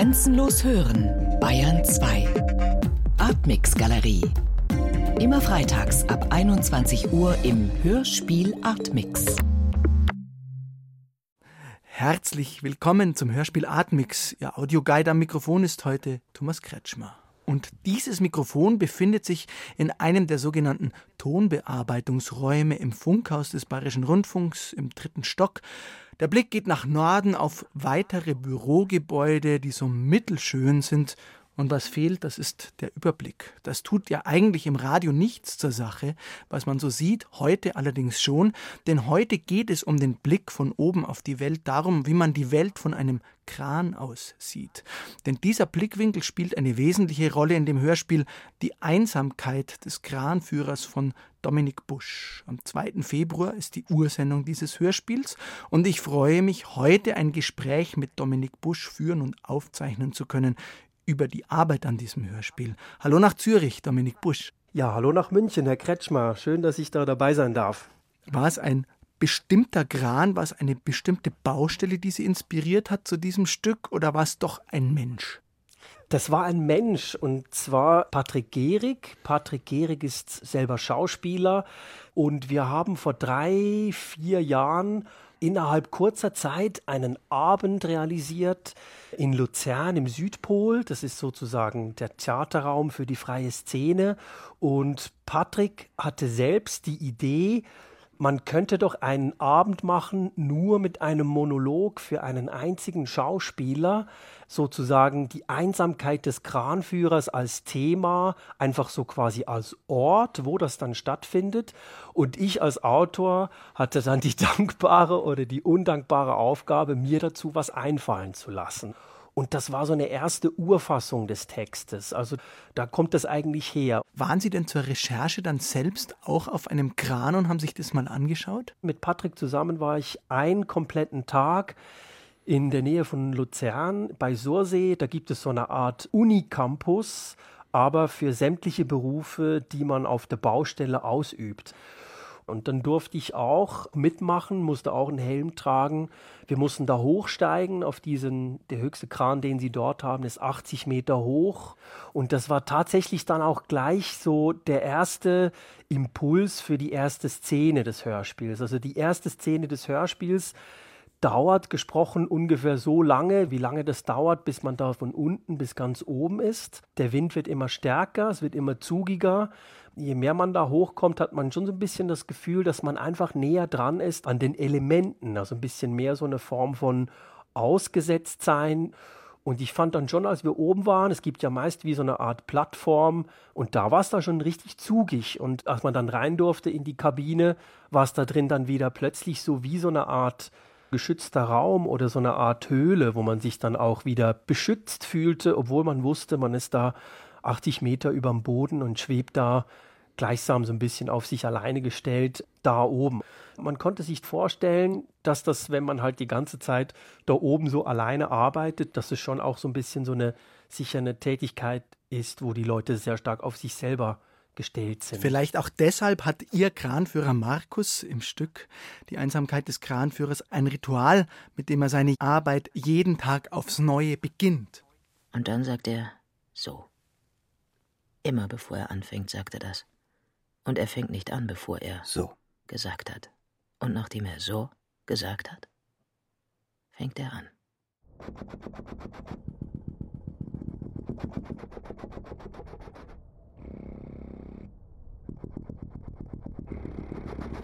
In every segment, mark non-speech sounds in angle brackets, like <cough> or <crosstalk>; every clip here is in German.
Grenzenlos hören, Bayern 2. Artmix Galerie. Immer freitags ab 21 Uhr im Hörspiel Artmix. Herzlich willkommen zum Hörspiel Artmix. Ihr Audioguide am Mikrofon ist heute Thomas Kretschmer. Und dieses Mikrofon befindet sich in einem der sogenannten Tonbearbeitungsräume im Funkhaus des Bayerischen Rundfunks im dritten Stock. Der Blick geht nach Norden auf weitere Bürogebäude, die so mittelschön sind und was fehlt, das ist der Überblick. Das tut ja eigentlich im Radio nichts zur Sache, was man so sieht, heute allerdings schon, denn heute geht es um den Blick von oben auf die Welt, darum, wie man die Welt von einem Kran aus sieht. Denn dieser Blickwinkel spielt eine wesentliche Rolle in dem Hörspiel Die Einsamkeit des Kranführers von Dominik Busch. Am 2. Februar ist die Ursendung dieses Hörspiels und ich freue mich, heute ein Gespräch mit Dominik Busch führen und aufzeichnen zu können über die Arbeit an diesem Hörspiel. Hallo nach Zürich, Dominik Busch. Ja, hallo nach München, Herr Kretschmer. Schön, dass ich da dabei sein darf. War es ein bestimmter Gran, war es eine bestimmte Baustelle, die Sie inspiriert hat zu diesem Stück oder war es doch ein Mensch? Das war ein Mensch und zwar Patrick Gehrig. Patrick Gehrig ist selber Schauspieler und wir haben vor drei, vier Jahren innerhalb kurzer Zeit einen Abend realisiert in Luzern im Südpol. Das ist sozusagen der Theaterraum für die freie Szene. Und Patrick hatte selbst die Idee, man könnte doch einen Abend machen, nur mit einem Monolog für einen einzigen Schauspieler, sozusagen die Einsamkeit des Kranführers als Thema, einfach so quasi als Ort, wo das dann stattfindet. Und ich als Autor hatte dann die <laughs> dankbare oder die undankbare Aufgabe, mir dazu was einfallen zu lassen. Und das war so eine erste Urfassung des Textes. Also da kommt das eigentlich her. Waren Sie denn zur Recherche dann selbst auch auf einem Kran und haben sich das mal angeschaut? Mit Patrick zusammen war ich einen kompletten Tag in der Nähe von Luzern bei Sursee. Da gibt es so eine Art Unicampus, aber für sämtliche Berufe, die man auf der Baustelle ausübt. Und dann durfte ich auch mitmachen, musste auch einen Helm tragen. Wir mussten da hochsteigen auf diesen, der höchste Kran, den sie dort haben, ist 80 Meter hoch. Und das war tatsächlich dann auch gleich so der erste Impuls für die erste Szene des Hörspiels. Also die erste Szene des Hörspiels dauert gesprochen ungefähr so lange, wie lange das dauert, bis man da von unten bis ganz oben ist. Der Wind wird immer stärker, es wird immer zugiger je mehr man da hochkommt, hat man schon so ein bisschen das Gefühl, dass man einfach näher dran ist an den Elementen. Also ein bisschen mehr so eine Form von Ausgesetztsein. Und ich fand dann schon, als wir oben waren, es gibt ja meist wie so eine Art Plattform und da war es da schon richtig zugig. Und als man dann rein durfte in die Kabine, war es da drin dann wieder plötzlich so wie so eine Art geschützter Raum oder so eine Art Höhle, wo man sich dann auch wieder beschützt fühlte, obwohl man wusste, man ist da 80 Meter über dem Boden und schwebt da gleichsam so ein bisschen auf sich alleine gestellt da oben. Man konnte sich vorstellen, dass das, wenn man halt die ganze Zeit da oben so alleine arbeitet, dass es schon auch so ein bisschen so eine sicher eine Tätigkeit ist, wo die Leute sehr stark auf sich selber gestellt sind. Vielleicht auch deshalb hat Ihr Kranführer Markus im Stück Die Einsamkeit des Kranführers ein Ritual, mit dem er seine Arbeit jeden Tag aufs Neue beginnt. Und dann sagt er so. Immer bevor er anfängt, sagt er das. Und er fängt nicht an, bevor er so gesagt hat. Und nachdem er so gesagt hat, fängt er an.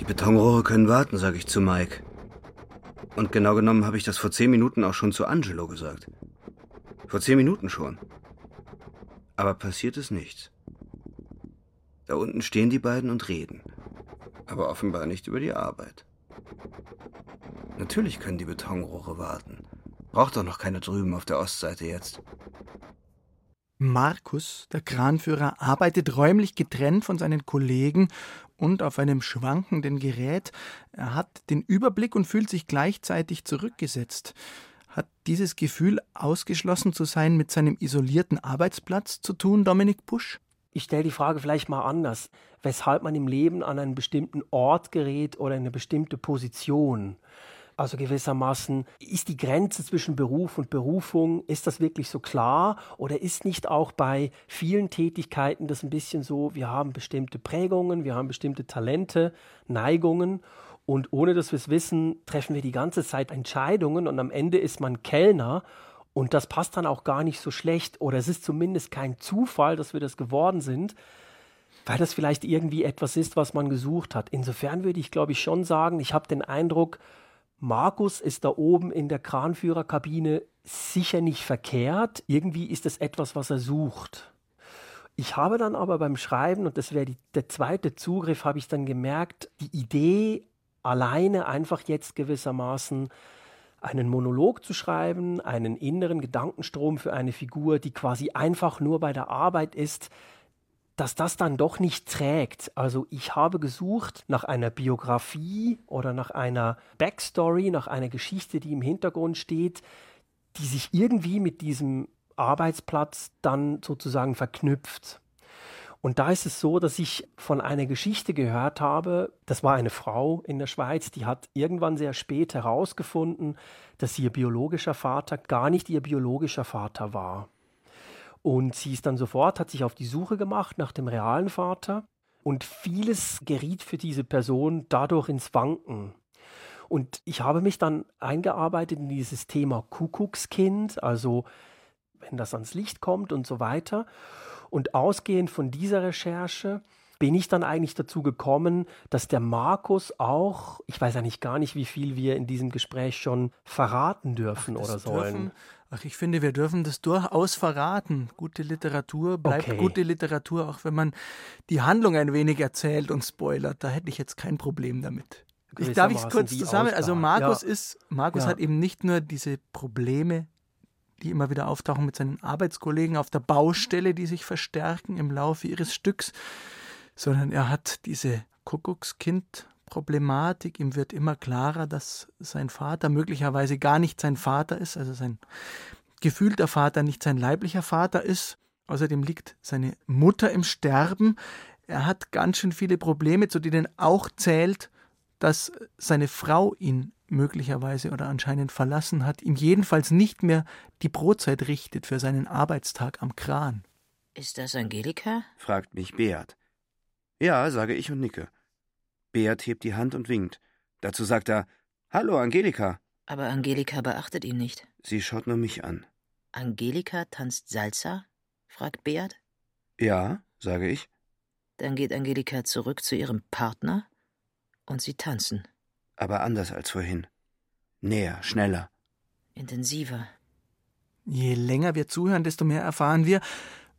Die Betonrohre können warten, sage ich zu Mike. Und genau genommen habe ich das vor zehn Minuten auch schon zu Angelo gesagt. Vor zehn Minuten schon. Aber passiert ist nichts. Da unten stehen die beiden und reden. Aber offenbar nicht über die Arbeit. Natürlich können die Betonrohre warten. Braucht doch noch keine drüben auf der Ostseite jetzt. Markus, der Kranführer, arbeitet räumlich getrennt von seinen Kollegen und auf einem schwankenden Gerät. Er hat den Überblick und fühlt sich gleichzeitig zurückgesetzt. Hat dieses Gefühl, ausgeschlossen zu sein, mit seinem isolierten Arbeitsplatz zu tun, Dominik Busch? Ich stelle die Frage vielleicht mal anders, weshalb man im Leben an einen bestimmten Ort gerät oder in eine bestimmte Position. Also gewissermaßen, ist die Grenze zwischen Beruf und Berufung, ist das wirklich so klar? Oder ist nicht auch bei vielen Tätigkeiten das ein bisschen so, wir haben bestimmte Prägungen, wir haben bestimmte Talente, Neigungen und ohne dass wir es wissen, treffen wir die ganze Zeit Entscheidungen und am Ende ist man Kellner und das passt dann auch gar nicht so schlecht oder es ist zumindest kein Zufall, dass wir das geworden sind, weil das vielleicht irgendwie etwas ist, was man gesucht hat. Insofern würde ich, glaube ich, schon sagen, ich habe den Eindruck, Markus ist da oben in der Kranführerkabine sicher nicht verkehrt. Irgendwie ist es etwas, was er sucht. Ich habe dann aber beim Schreiben, und das wäre der zweite Zugriff, habe ich dann gemerkt, die Idee alleine einfach jetzt gewissermaßen einen Monolog zu schreiben, einen inneren Gedankenstrom für eine Figur, die quasi einfach nur bei der Arbeit ist, dass das dann doch nicht trägt. Also ich habe gesucht nach einer Biografie oder nach einer Backstory, nach einer Geschichte, die im Hintergrund steht, die sich irgendwie mit diesem Arbeitsplatz dann sozusagen verknüpft. Und da ist es so, dass ich von einer Geschichte gehört habe, das war eine Frau in der Schweiz, die hat irgendwann sehr spät herausgefunden, dass ihr biologischer Vater gar nicht ihr biologischer Vater war. Und sie ist dann sofort, hat sich auf die Suche gemacht nach dem realen Vater. Und vieles geriet für diese Person dadurch ins Wanken. Und ich habe mich dann eingearbeitet in dieses Thema Kuckuckskind, also wenn das ans Licht kommt und so weiter. Und ausgehend von dieser Recherche bin ich dann eigentlich dazu gekommen, dass der Markus auch, ich weiß eigentlich gar nicht, wie viel wir in diesem Gespräch schon verraten dürfen Ach, oder sollen. Dürfen, Ach, ich finde, wir dürfen das durchaus verraten. Gute Literatur bleibt okay. gute Literatur, auch wenn man die Handlung ein wenig erzählt und spoilert. Da hätte ich jetzt kein Problem damit. Ich darf ich kurz zusammen. Also Markus ja. ist, Markus ja. hat eben nicht nur diese Probleme, die immer wieder auftauchen mit seinen Arbeitskollegen auf der Baustelle, die sich verstärken im Laufe ihres Stücks, sondern er hat diese Kuckuckskind Problematik. Ihm wird immer klarer, dass sein Vater möglicherweise gar nicht sein Vater ist, also sein gefühlter Vater nicht sein leiblicher Vater ist. Außerdem liegt seine Mutter im Sterben. Er hat ganz schön viele Probleme, zu denen auch zählt, dass seine Frau ihn möglicherweise oder anscheinend verlassen hat, ihm jedenfalls nicht mehr die Brotzeit richtet für seinen Arbeitstag am Kran. Ist das Angelika? fragt mich Beat. Ja, sage ich und nicke. Beat hebt die Hand und winkt. Dazu sagt er Hallo, Angelika. Aber Angelika beachtet ihn nicht. Sie schaut nur mich an. Angelika tanzt Salsa? fragt Beat. Ja, sage ich. Dann geht Angelika zurück zu ihrem Partner und sie tanzen. Aber anders als vorhin. Näher, schneller. Intensiver. Je länger wir zuhören, desto mehr erfahren wir,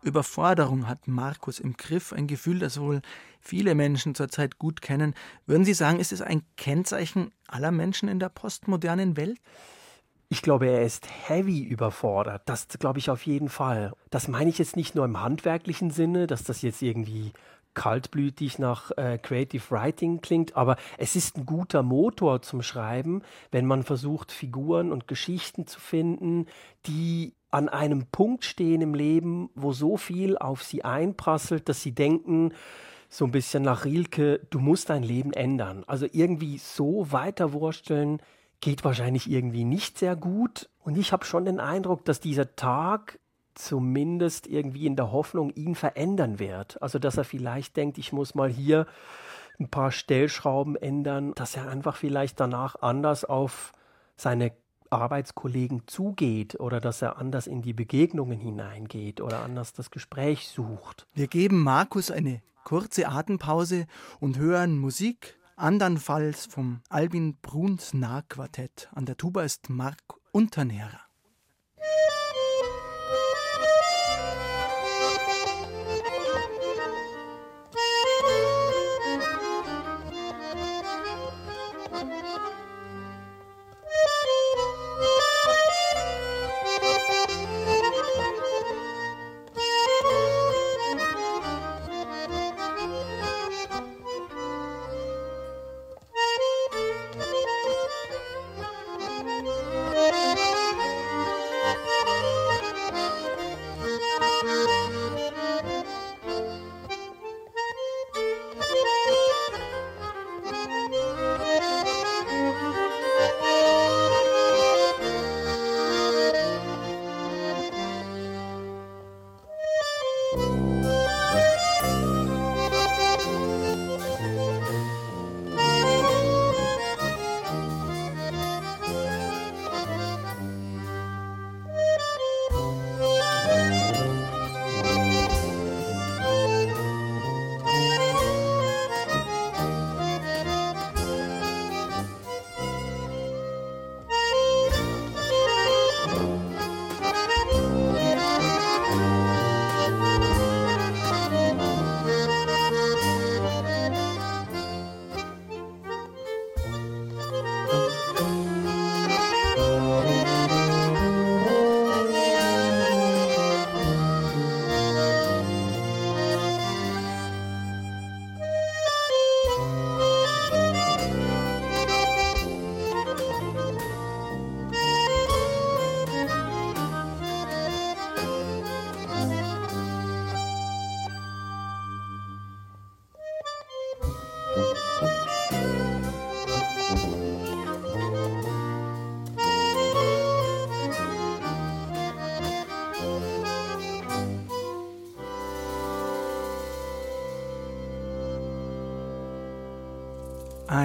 Überforderung hat Markus im Griff, ein Gefühl, das wohl viele Menschen zurzeit gut kennen. Würden Sie sagen, ist es ein Kennzeichen aller Menschen in der postmodernen Welt? Ich glaube, er ist heavy überfordert. Das glaube ich auf jeden Fall. Das meine ich jetzt nicht nur im handwerklichen Sinne, dass das jetzt irgendwie kaltblütig nach äh, Creative Writing klingt, aber es ist ein guter Motor zum Schreiben, wenn man versucht, Figuren und Geschichten zu finden, die an einem Punkt stehen im Leben, wo so viel auf sie einprasselt, dass sie denken, so ein bisschen nach Rilke, du musst dein Leben ändern. Also irgendwie so weiterwursteln geht wahrscheinlich irgendwie nicht sehr gut. Und ich habe schon den Eindruck, dass dieser Tag zumindest irgendwie in der Hoffnung ihn verändern wird. Also dass er vielleicht denkt, ich muss mal hier ein paar Stellschrauben ändern, dass er einfach vielleicht danach anders auf seine Arbeitskollegen zugeht oder dass er anders in die Begegnungen hineingeht oder anders das Gespräch sucht. Wir geben Markus eine kurze Atempause und hören Musik, andernfalls vom Albin Bruns Nahquartett. An der Tuba ist Mark Unternehrer.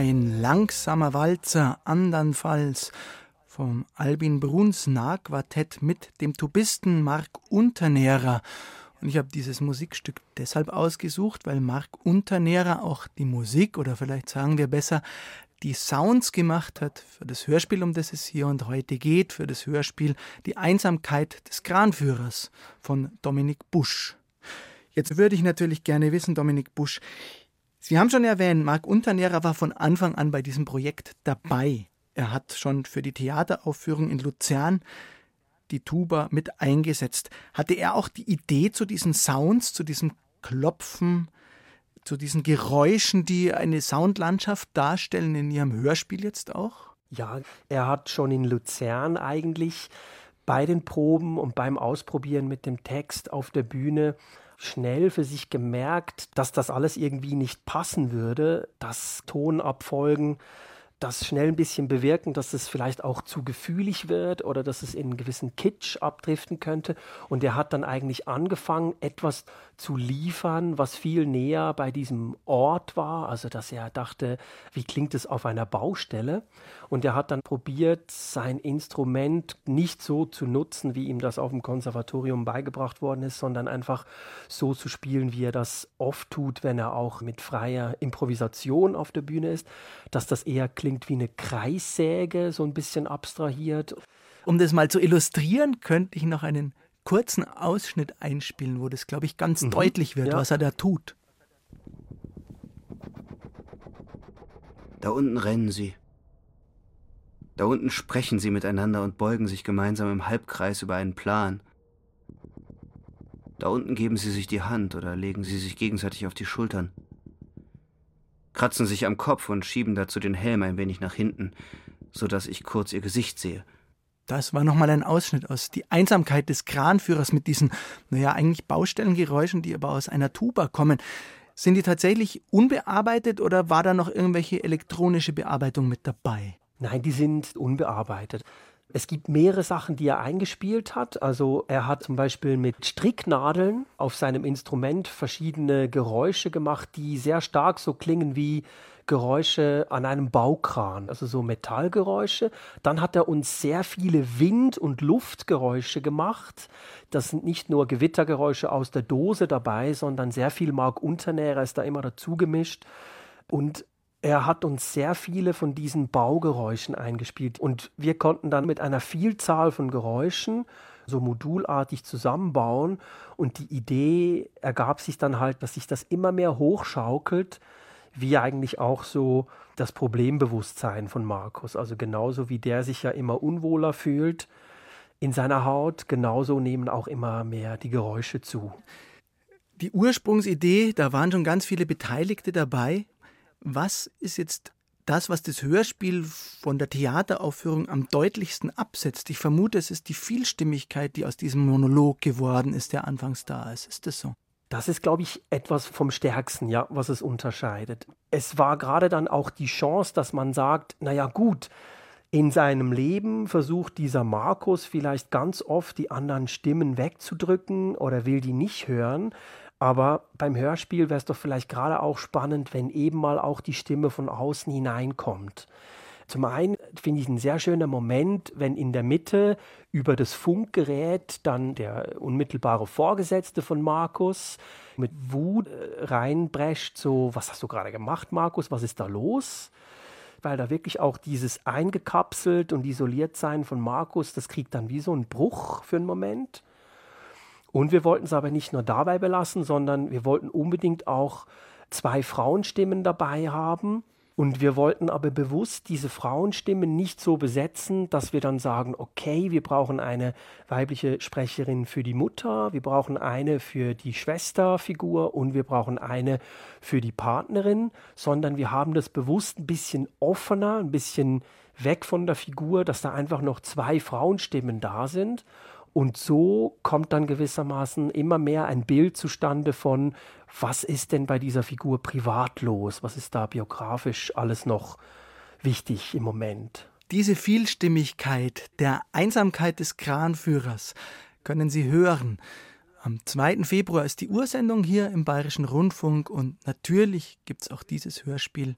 Ein langsamer Walzer, andernfalls vom Albin Bruns Nahquartett mit dem Tubisten Mark Unternährer. Und ich habe dieses Musikstück deshalb ausgesucht, weil Mark Unternährer auch die Musik oder vielleicht sagen wir besser die Sounds gemacht hat für das Hörspiel, um das es hier und heute geht, für das Hörspiel Die Einsamkeit des Kranführers von Dominik Busch. Jetzt würde ich natürlich gerne wissen, Dominik Busch, Sie haben schon erwähnt, Marc Unternährer war von Anfang an bei diesem Projekt dabei. Er hat schon für die Theateraufführung in Luzern die Tuba mit eingesetzt. Hatte er auch die Idee zu diesen Sounds, zu diesem Klopfen, zu diesen Geräuschen, die eine Soundlandschaft darstellen in Ihrem Hörspiel jetzt auch? Ja, er hat schon in Luzern eigentlich bei den Proben und beim Ausprobieren mit dem Text auf der Bühne schnell für sich gemerkt, dass das alles irgendwie nicht passen würde, dass Tonabfolgen das schnell ein bisschen bewirken, dass es vielleicht auch zu gefühlig wird oder dass es in einen gewissen Kitsch abdriften könnte. Und er hat dann eigentlich angefangen, etwas zu liefern, was viel näher bei diesem Ort war. Also, dass er dachte, wie klingt es auf einer Baustelle? Und er hat dann probiert, sein Instrument nicht so zu nutzen, wie ihm das auf dem Konservatorium beigebracht worden ist, sondern einfach so zu spielen, wie er das oft tut, wenn er auch mit freier Improvisation auf der Bühne ist, dass das eher klingt wie eine Kreissäge, so ein bisschen abstrahiert. Um das mal zu illustrieren, könnte ich noch einen kurzen Ausschnitt einspielen, wo das, glaube ich, ganz mhm. deutlich wird, ja. was er da tut. Da unten rennen sie. Da unten sprechen sie miteinander und beugen sich gemeinsam im Halbkreis über einen Plan. Da unten geben sie sich die Hand oder legen sie sich gegenseitig auf die Schultern, kratzen sich am Kopf und schieben dazu den Helm ein wenig nach hinten, so dass ich kurz ihr Gesicht sehe. Das war nochmal ein Ausschnitt aus Die Einsamkeit des Kranführers mit diesen, naja, eigentlich Baustellengeräuschen, die aber aus einer Tuba kommen. Sind die tatsächlich unbearbeitet oder war da noch irgendwelche elektronische Bearbeitung mit dabei? Nein, die sind unbearbeitet. Es gibt mehrere Sachen, die er eingespielt hat. Also er hat zum Beispiel mit Stricknadeln auf seinem Instrument verschiedene Geräusche gemacht, die sehr stark so klingen wie Geräusche an einem Baukran, also so Metallgeräusche. Dann hat er uns sehr viele Wind- und Luftgeräusche gemacht. Das sind nicht nur Gewittergeräusche aus der Dose dabei, sondern sehr viel Mark Unternäher ist da immer dazu gemischt. Und er hat uns sehr viele von diesen Baugeräuschen eingespielt und wir konnten dann mit einer Vielzahl von Geräuschen so modulartig zusammenbauen und die Idee ergab sich dann halt, dass sich das immer mehr hochschaukelt wie eigentlich auch so das Problembewusstsein von Markus. Also genauso wie der sich ja immer unwohler fühlt in seiner Haut, genauso nehmen auch immer mehr die Geräusche zu. Die Ursprungsidee, da waren schon ganz viele Beteiligte dabei. Was ist jetzt das, was das Hörspiel von der Theateraufführung am deutlichsten absetzt? Ich vermute, es ist die Vielstimmigkeit, die aus diesem Monolog geworden ist, der anfangs da ist. Ist das so? Das ist, glaube ich, etwas vom Stärksten, ja, was es unterscheidet. Es war gerade dann auch die Chance, dass man sagt, naja gut, in seinem Leben versucht dieser Markus vielleicht ganz oft die anderen Stimmen wegzudrücken oder will die nicht hören. Aber beim Hörspiel wäre es doch vielleicht gerade auch spannend, wenn eben mal auch die Stimme von außen hineinkommt. Zum einen finde ich ein sehr schöner Moment, wenn in der Mitte über das Funkgerät dann der unmittelbare Vorgesetzte von Markus mit Wut äh, reinbrescht, so, was hast du gerade gemacht, Markus, was ist da los? Weil da wirklich auch dieses eingekapselt und isoliert sein von Markus, das kriegt dann wie so einen Bruch für einen Moment. Und wir wollten es aber nicht nur dabei belassen, sondern wir wollten unbedingt auch zwei Frauenstimmen dabei haben, und wir wollten aber bewusst diese Frauenstimmen nicht so besetzen, dass wir dann sagen, okay, wir brauchen eine weibliche Sprecherin für die Mutter, wir brauchen eine für die Schwesterfigur und wir brauchen eine für die Partnerin, sondern wir haben das bewusst ein bisschen offener, ein bisschen weg von der Figur, dass da einfach noch zwei Frauenstimmen da sind. Und so kommt dann gewissermaßen immer mehr ein Bild zustande von, was ist denn bei dieser Figur privat los? Was ist da biografisch alles noch wichtig im Moment? Diese Vielstimmigkeit der Einsamkeit des Kranführers können Sie hören. Am 2. Februar ist die Ursendung hier im Bayerischen Rundfunk und natürlich gibt es auch dieses Hörspiel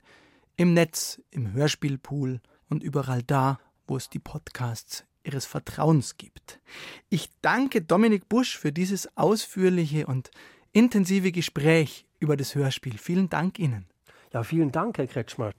im Netz, im Hörspielpool und überall da, wo es die Podcasts Ihres Vertrauens gibt. Ich danke Dominik Busch für dieses ausführliche und intensive Gespräch über das Hörspiel. Vielen Dank Ihnen. Ja, vielen Dank, Herr Kretschmer.